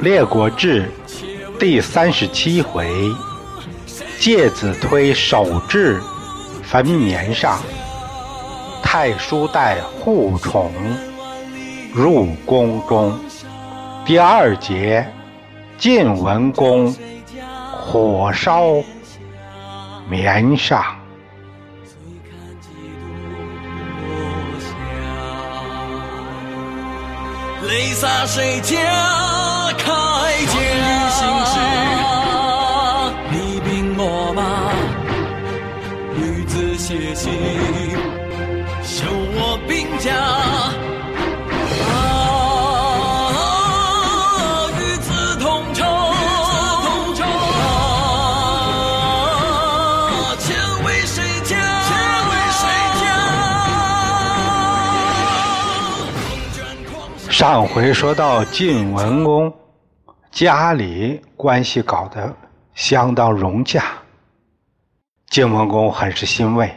列国志第三十七回，介子推手至坟棉上，太叔带护宠入宫中。第二节，晋文公火烧棉上。泪洒谁家铠甲？你兵我马，女子写信，修我兵家。上回说到晋文公家里关系搞得相当融洽，晋文公很是欣慰，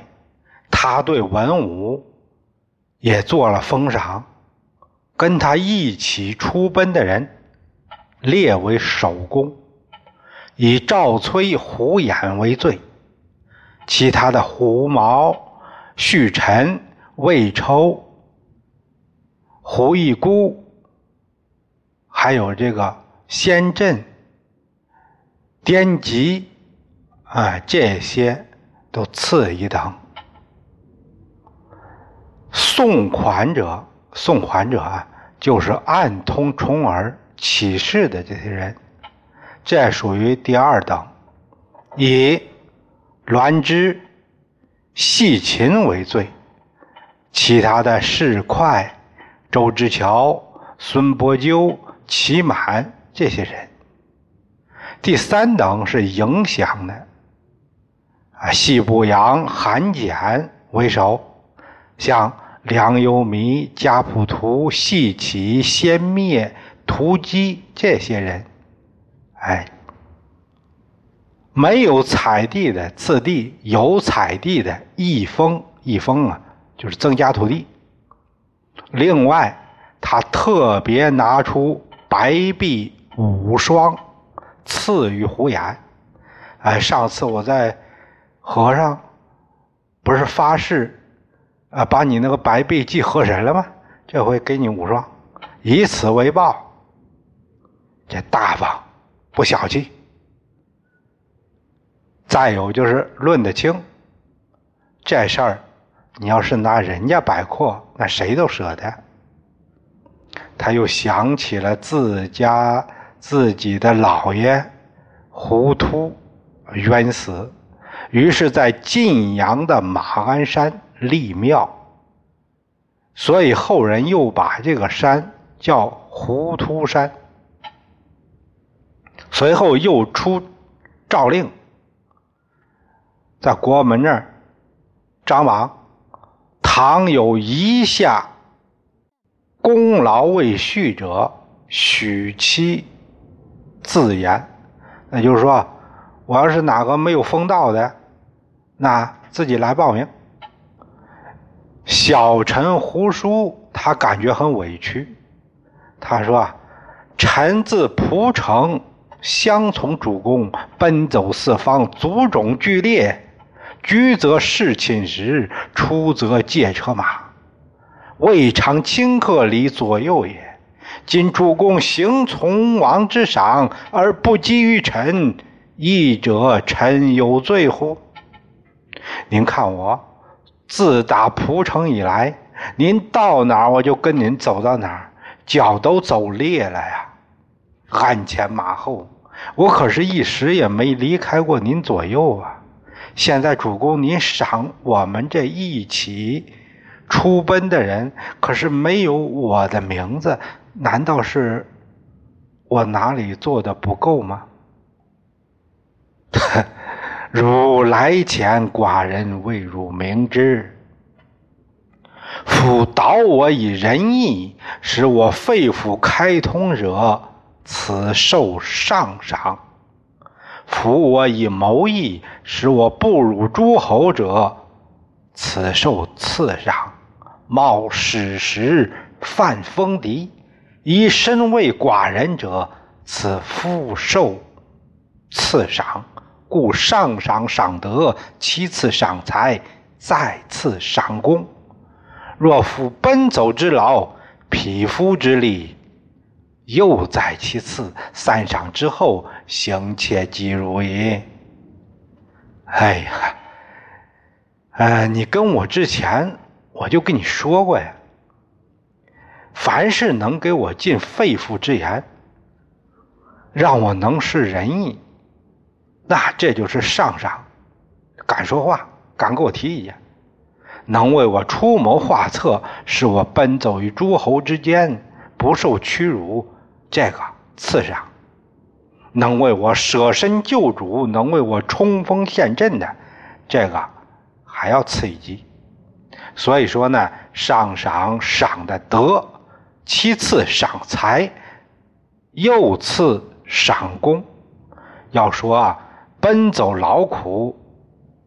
他对文武也做了封赏，跟他一起出奔的人列为首功，以赵崔、胡衍为罪，其他的胡毛、胥臣、魏抽。胡一孤，还有这个先镇、滇籍，啊，这些都次一等。送款者，送款者啊，就是暗通重耳起事的这些人，这属于第二等，以栾枝、细秦为罪，其他的市侩。周之乔、孙伯鸠、齐满这些人，第三等是影响的，啊，细不扬、韩简为首，像梁幽弥、家谱图、细起、先灭、屠基这些人，哎，没有采地的次第，有采地的一封一封啊，就是增加土地。另外，他特别拿出白璧五双赐予胡衍。哎，上次我在和尚不是发誓啊，把你那个白璧寄河神了吗？这回给你五双，以此为报。这大方不小气。再有就是论得清这事儿。你要是拿人家摆阔，那谁都舍得。他又想起了自家自己的老爷胡突冤死，于是，在晋阳的马鞍山立庙，所以后人又把这个山叫胡突山。随后又出诏令，在国门那儿张网。倘有遗下功劳未续者，许其自言。那就是说，我要是哪个没有封道的，那自己来报名。小臣胡叔，他感觉很委屈。他说：“臣自蒲城相从主公，奔走四方，族种剧烈。”居则侍寝食，出则借车马，未尝顷刻离左右也。今主公行从王之赏，而不给于臣，义者臣有罪乎？您看我自打蒲城以来，您到哪儿我就跟您走到哪儿，脚都走裂了呀，鞍前马后，我可是一时也没离开过您左右啊。现在主公，您赏我们这一起出奔的人，可是没有我的名字，难道是我哪里做的不够吗？如来前，寡人未汝明之。夫导我以仁义，使我肺腑开通者，此受上赏。服我以谋义，使我不辱诸侯者，此受次赏；冒矢石，犯锋敌，以身为寡人者，此复受赐赏，故上赏赏德，其次赏财，再次赏功。若夫奔走之劳，匹夫之力，又在其次。三赏之后，行切即如也。哎呀，呃，你跟我之前我就跟你说过呀，凡是能给我尽肺腑之言，让我能施仁义，那这就是上赏。敢说话，敢给我提意见，能为我出谋划策，使我奔走于诸侯之间不受屈辱，这个赐上。能为我舍身救主，能为我冲锋陷阵的，这个还要赐一级。所以说呢，上赏赏的德，其次赏财，又次赏功。要说啊，奔走劳苦，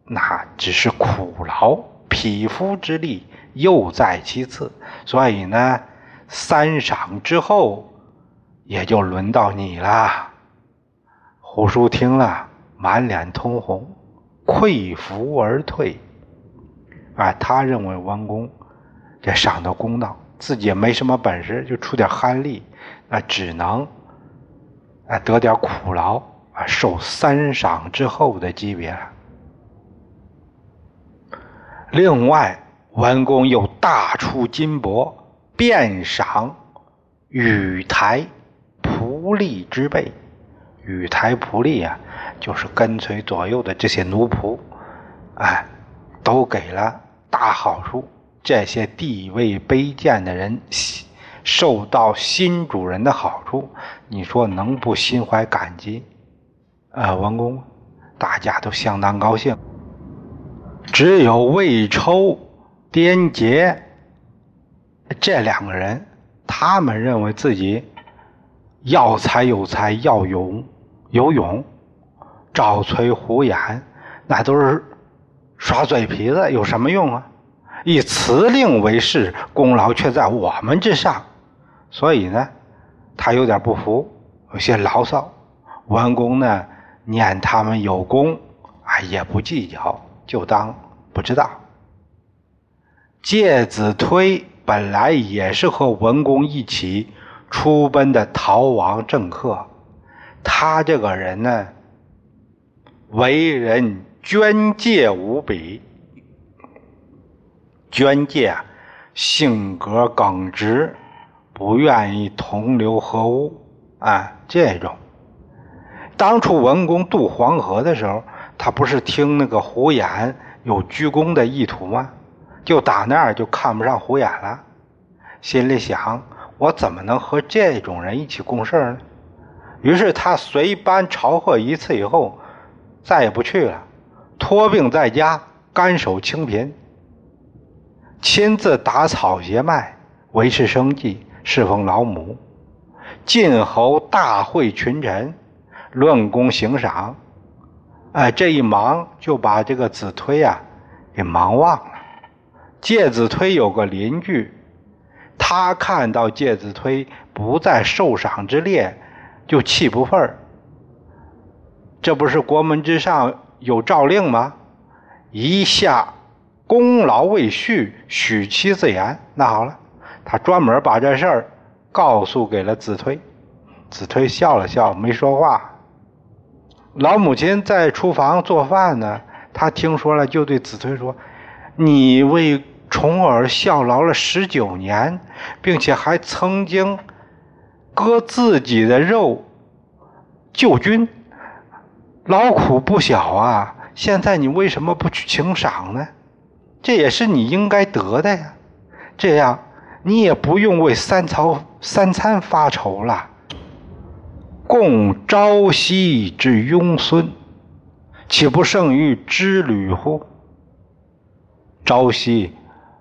那只是苦劳，匹夫之力又在其次。所以呢，三赏之后，也就轮到你了。胡叔听了，满脸通红，愧服而退。啊，他认为文公这赏的公道，自己也没什么本事，就出点汗力，那只能啊得点苦劳啊，受三赏之后的级别。另外，文公又大出金帛，遍赏羽台仆隶之辈。羽台仆隶啊，就是跟随左右的这些奴仆，哎，都给了大好处。这些地位卑贱的人受到新主人的好处，你说能不心怀感激？啊，文公，大家都相当高兴。只有魏抽、颠杰这两个人，他们认为自己要才有才，要勇。有勇，赵崔胡言，那都是耍嘴皮子，有什么用啊？以辞令为事，功劳却在我们之上，所以呢，他有点不服，有些牢骚。文公呢，念他们有功，啊，也不计较，就当不知道。介子推本来也是和文公一起出奔的逃亡政客。他这个人呢，为人捐介无比。捐介性格耿直，不愿意同流合污啊。这种，当初文公渡黄河的时候，他不是听那个胡衍有鞠躬的意图吗？就打那儿就看不上胡衍了，心里想：我怎么能和这种人一起共事呢？于是他随班朝贺一次以后，再也不去了，托病在家，甘守清贫，亲自打草鞋卖，维持生计，侍奉老母。晋侯大会群臣，论功行赏，哎，这一忙就把这个子推啊给忙忘了。介子推有个邻居，他看到介子推不在受赏之列。就气不忿儿，这不是国门之上有诏令吗？一下功劳未续，许其自言。那好了，他专门把这事儿告诉给了子推。子推笑了笑，没说话。老母亲在厨房做饭呢，他听说了，就对子推说：“你为重耳效劳了十九年，并且还曾经……”割自己的肉救军，劳苦不小啊！现在你为什么不去请赏呢？这也是你应该得的呀。这样你也不用为三朝三餐发愁了。共朝夕之庸孙，岂不胜于织履乎？朝夕。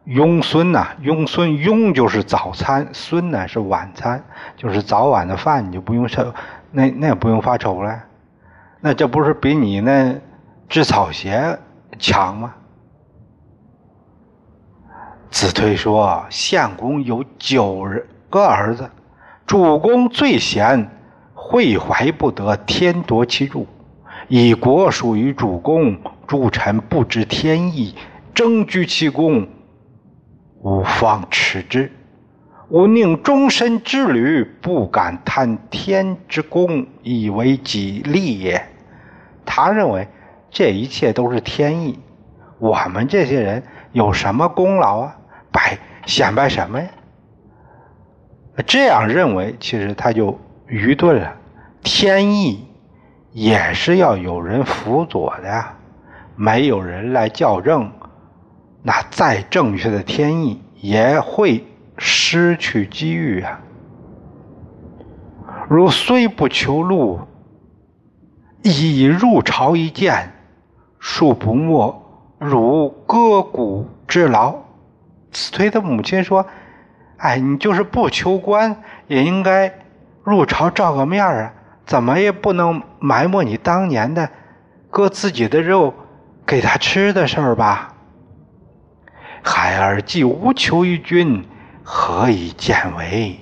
庸孙呐，庸孙庸就是早餐，孙呢是晚餐，就是早晚的饭，你就不用愁，那那也不用发愁了。那这不是比你那织草鞋强吗？子推说：“献公有九个儿子，主公最贤，惠怀不得天夺其主。以国属于主公，诸臣不知天意，争居其功，吾方耻之。吾宁终身之旅，不敢贪天之功，以为己利也。他认为这一切都是天意，我们这些人有什么功劳啊？摆显摆什么呀？这样认为，其实他就愚钝了。天意也是要有人辅佐的呀，没有人来校正，那再正确的天意也会。失去机遇啊！如虽不求禄，已入朝一见，恕不没如割骨之劳。子推的母亲说：“哎，你就是不求官，也应该入朝照个面啊！怎么也不能埋没你当年的割自己的肉给他吃的事儿吧？”孩儿既无求于君。何以见为？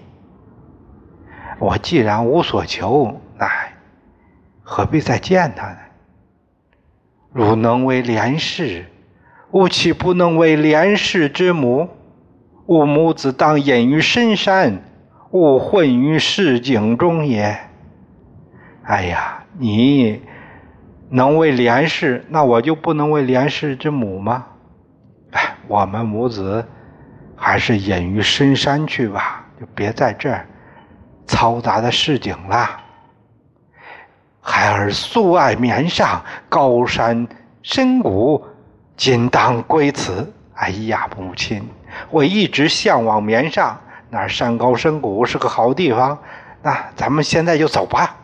我既然无所求，那何必再见他呢？汝能为连氏，吾岂不能为连氏之母？吾母子当隐于深山，勿混于市井中也。哎呀，你能为连氏，那我就不能为连氏之母吗？我们母子。还是隐于深山去吧，就别在这儿嘈杂的市井了。孩儿素爱绵上高山深谷，今当归此。哎呀，母亲，我一直向往绵上，那儿山高深谷，是个好地方。那咱们现在就走吧。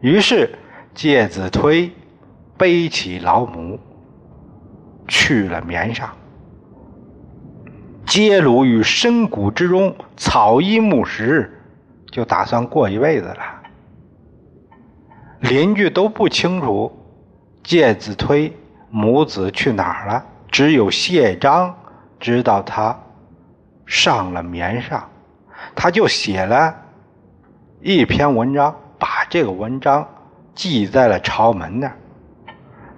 于是介子推背起老母，去了绵上。揭鲁于深谷之中，草衣木食，就打算过一辈子了。邻居都不清楚介子推母子去哪儿了，只有谢章知道他上了绵上，他就写了一篇文章，把这个文章记在了朝门那儿。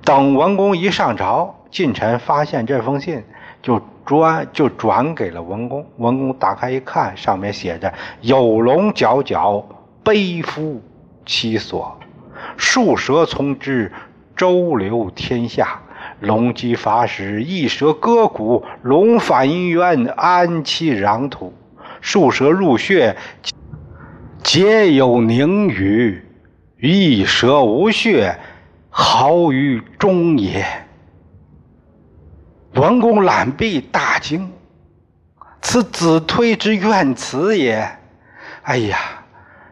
等文公一上朝，近臣发现这封信，就。砖就转给了文公，文公打开一看，上面写着“有龙皎皎，背负其所，树蛇从之，周流天下。龙击伐时，一蛇割骨，龙返于原，安其壤土。树蛇入穴，皆有宁语。一蛇无穴，毫于中也。”文公览毕，大惊：“此子推之怨辞也！哎呀，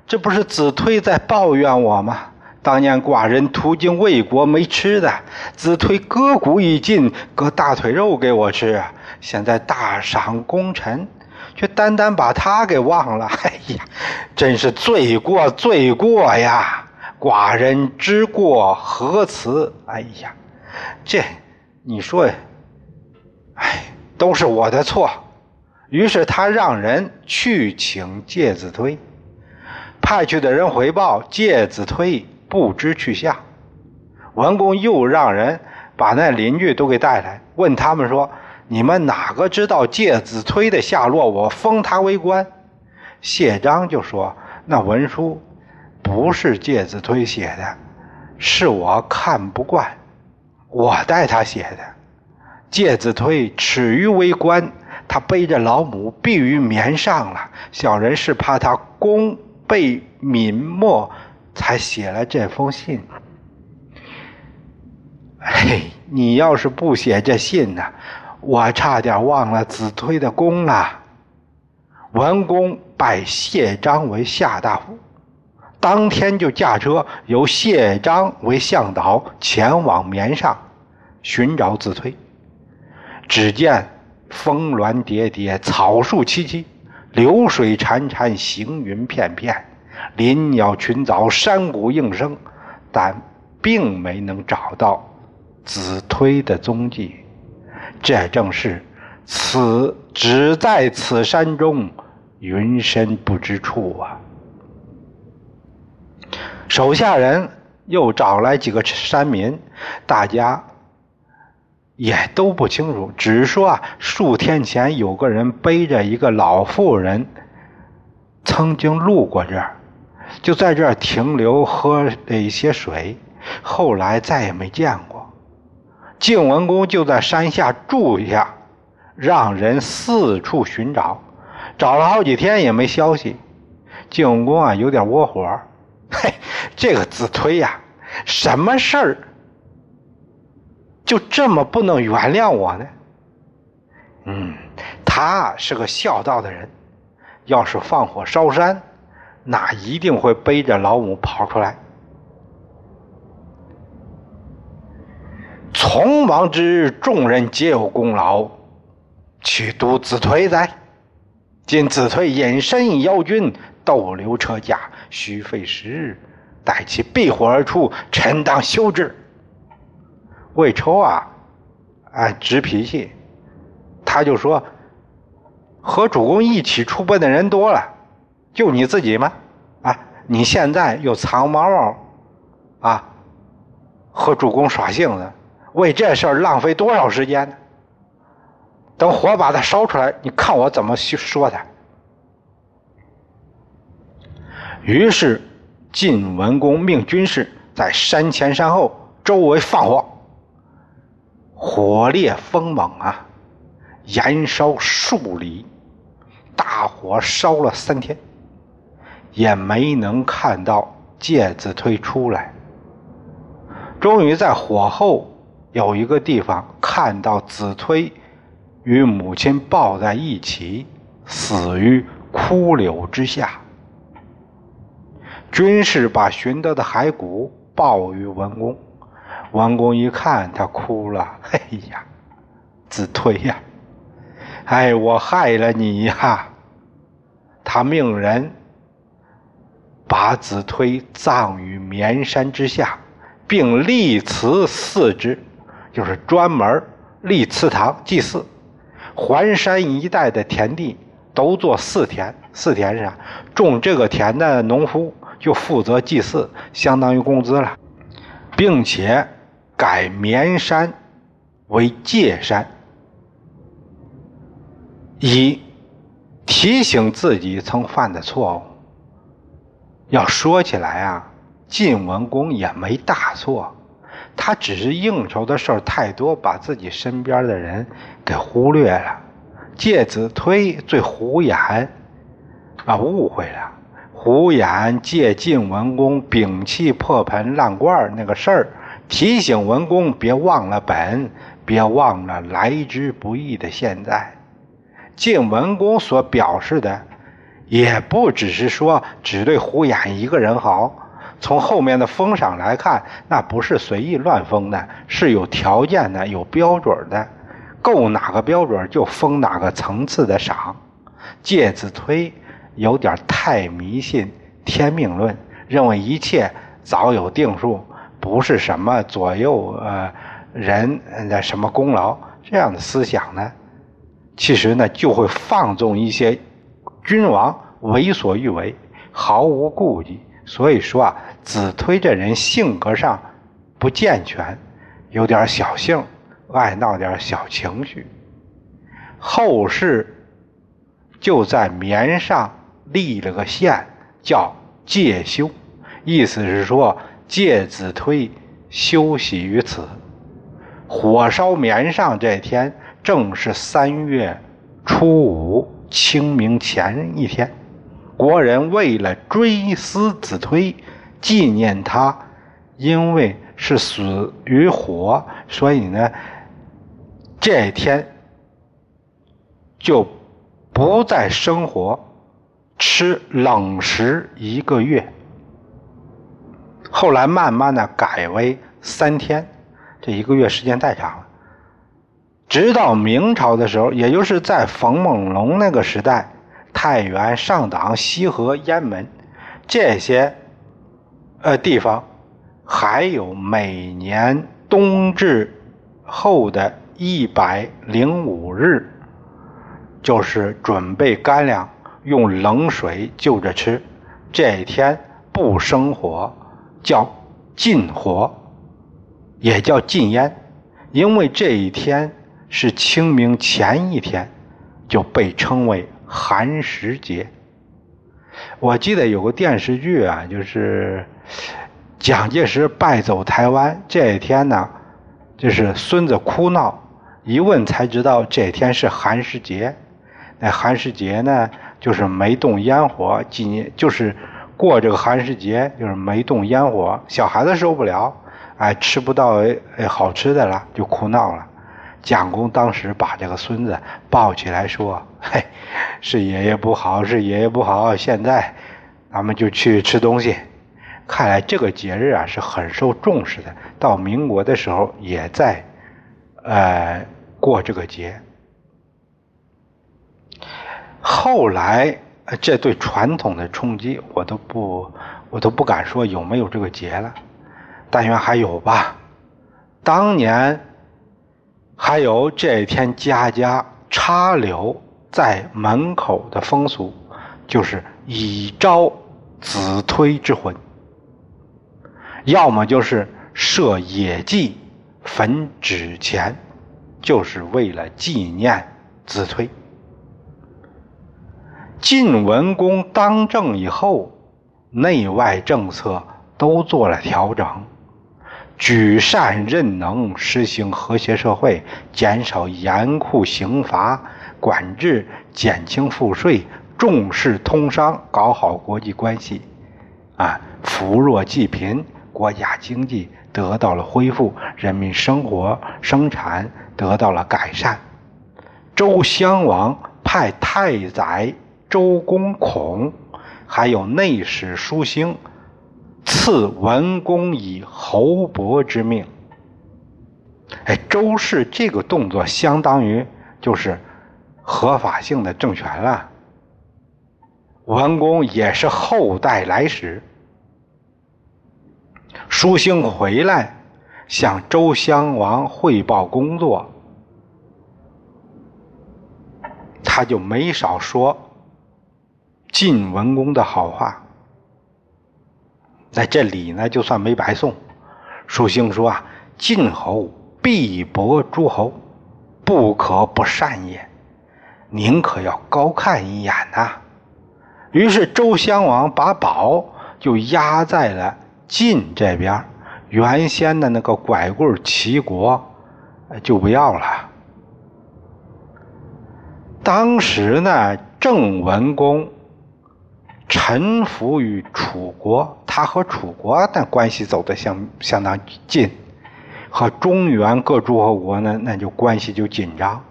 这不是子推在抱怨我吗？当年寡人途经魏国没吃的，子推割骨已尽，割大腿肉给我吃。现在大赏功臣，却单单把他给忘了。哎呀，真是罪过罪过呀！寡人之过何辞？哎呀，这你说呀？”哎，都是我的错。于是他让人去请介子推，派去的人回报介子推不知去向。文公又让人把那邻居都给带来，问他们说：“你们哪个知道介子推的下落？我封他为官。”谢章就说：“那文书不是介子推写的，是我看不惯，我代他写的。”介子推耻于为官，他背着老母避于绵上了。小人是怕他功被泯没，才写了这封信。嘿，你要是不写这信呢，我差点忘了子推的功了。文公拜谢章为下大夫，当天就驾车由谢章为向导前往绵上寻找子推。只见峰峦叠叠，草树萋萋，流水潺潺，行云片片，林鸟群藻，山谷应声，但并没能找到子推的踪迹。这正是此只在此山中云深不知处啊。手下人又找来几个山民，大家也都不清楚，只说啊，数天前有个人背着一个老妇人，曾经路过这儿，就在这儿停留喝了一些水，后来再也没见过。晋文公就在山下住下，让人四处寻找，找了好几天也没消息。晋文公啊，有点窝火。嘿，这个子推呀，什么事儿就这么不能原谅我呢？嗯，他是个孝道的人，要是放火烧山，那一定会背着老母跑出来。从亡之日，众人皆有功劳，去督子推哉？今子推隐身邀军，逗留车驾。须费时日，待其避火而出，臣当休之。魏抽啊，哎，直脾气，他就说：“和主公一起出奔的人多了，就你自己吗？啊，你现在又藏猫猫，啊，和主公耍性子，为这事儿浪费多少时间呢？等火把它烧出来，你看我怎么去说他。”于是，晋文公命军士在山前山后周围放火，火烈风猛啊，燃烧数里，大火烧了三天，也没能看到介子推出来。终于在火后有一个地方看到子推与母亲抱在一起，死于枯柳之下。军士把寻得的骸骨报与文公，王公一看，他哭了。哎呀，子推呀，哎，我害了你呀！他命人把子推葬于绵山之下，并立祠祀之，就是专门立祠堂祭祀。环山一带的田地都做祀田，祀田是啥？种这个田的农夫。就负责祭祀，相当于工资了，并且改绵山为界山，以提醒自己曾犯的错误。要说起来啊，晋文公也没大错，他只是应酬的事儿太多，把自己身边的人给忽略了。介子推最胡言，啊，误会了。胡言借晋文公摒弃破盆烂罐那个事儿，提醒文公别忘了本，别忘了来之不易的现在。晋文公所表示的，也不只是说只对胡眼一个人好。从后面的封赏来看，那不是随意乱封的，是有条件的，有标准的，够哪个标准就封哪个层次的赏。介子推。有点太迷信天命论，认为一切早有定数，不是什么左右呃人的什么功劳这样的思想呢？其实呢，就会放纵一些君王为所欲为，毫无顾忌。所以说啊，子推这人性格上不健全，有点小性，爱闹点小情绪。后世就在棉上。立了个县，叫介休，意思是说介子推休息于此。火烧绵上这天，正是三月初五，清明前一天。国人为了追思子推，纪念他，因为是死于火，所以呢，这天就不再生火。吃冷食一个月，后来慢慢的改为三天，这一个月时间太长了。直到明朝的时候，也就是在冯梦龙那个时代，太原、上党、西河、雁门这些呃地方，还有每年冬至后的一百零五日，就是准备干粮。用冷水就着吃。这一天不生火，叫禁火，也叫禁烟，因为这一天是清明前一天，就被称为寒食节。我记得有个电视剧啊，就是蒋介石败走台湾这一天呢，就是孙子哭闹，一问才知道这天是寒食节。那寒食节呢，就是没动烟火，纪念就是过这个寒食节，就是没动烟火。小孩子受不了，哎，吃不到哎好吃的了，就哭闹了。蒋公当时把这个孙子抱起来说：“嘿，是爷爷不好，是爷爷不好。现在咱们就去吃东西。看来这个节日啊是很受重视的。到民国的时候也在呃过这个节。后来这对传统的冲击，我都不我都不敢说有没有这个节了。但愿还有吧。当年。”还有这一天，家家插柳在门口的风俗，就是以招子推之魂；要么就是设野祭、焚纸钱，就是为了纪念子推。晋文公当政以后，内外政策都做了调整。举善任能，实行和谐社会，减少严酷刑罚管制，减轻赋税，重视通商，搞好国际关系，啊，扶弱济贫，国家经济得到了恢复，人民生活生产得到了改善。周襄王派太宰周公孔，还有内史舒兴。赐文公以侯伯之命。哎，周氏这个动作相当于就是合法性的政权了。文公也是后代来使。书兴回来向周襄王汇报工作，他就没少说晋文公的好话。在这里呢，就算没白送。书兴说啊：“晋侯必薄诸侯，不可不善也。您可要高看一眼呐。”于是周襄王把宝就压在了晋这边，原先的那个拐棍齐国就不要了。当时呢，郑文公。臣服于楚国，他和楚国的关系走得相相当近，和中原各诸侯国呢，那就关系就紧张。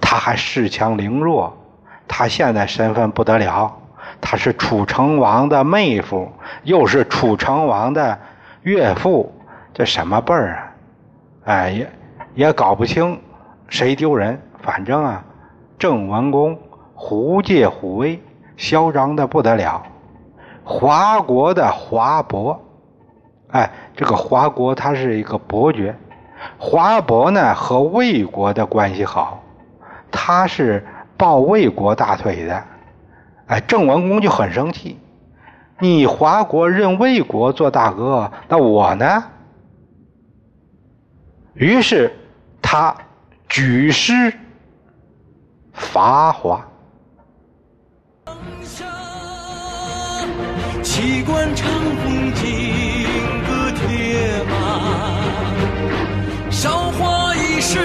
他还恃强凌弱，他现在身份不得了，他是楚成王的妹夫，又是楚成王的岳父，这什么辈儿啊？哎，也也搞不清谁丢人。反正啊，郑文公狐借虎威。嚣张的不得了，华国的华伯，哎，这个华国他是一个伯爵，华伯呢和魏国的关系好，他是抱魏国大腿的，哎，郑文公就很生气，你华国认魏国做大哥，那我呢？于是他举师伐华。机关长风金戈铁马，韶华易逝，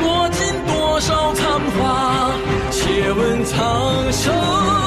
落尽多少残花？且问苍生。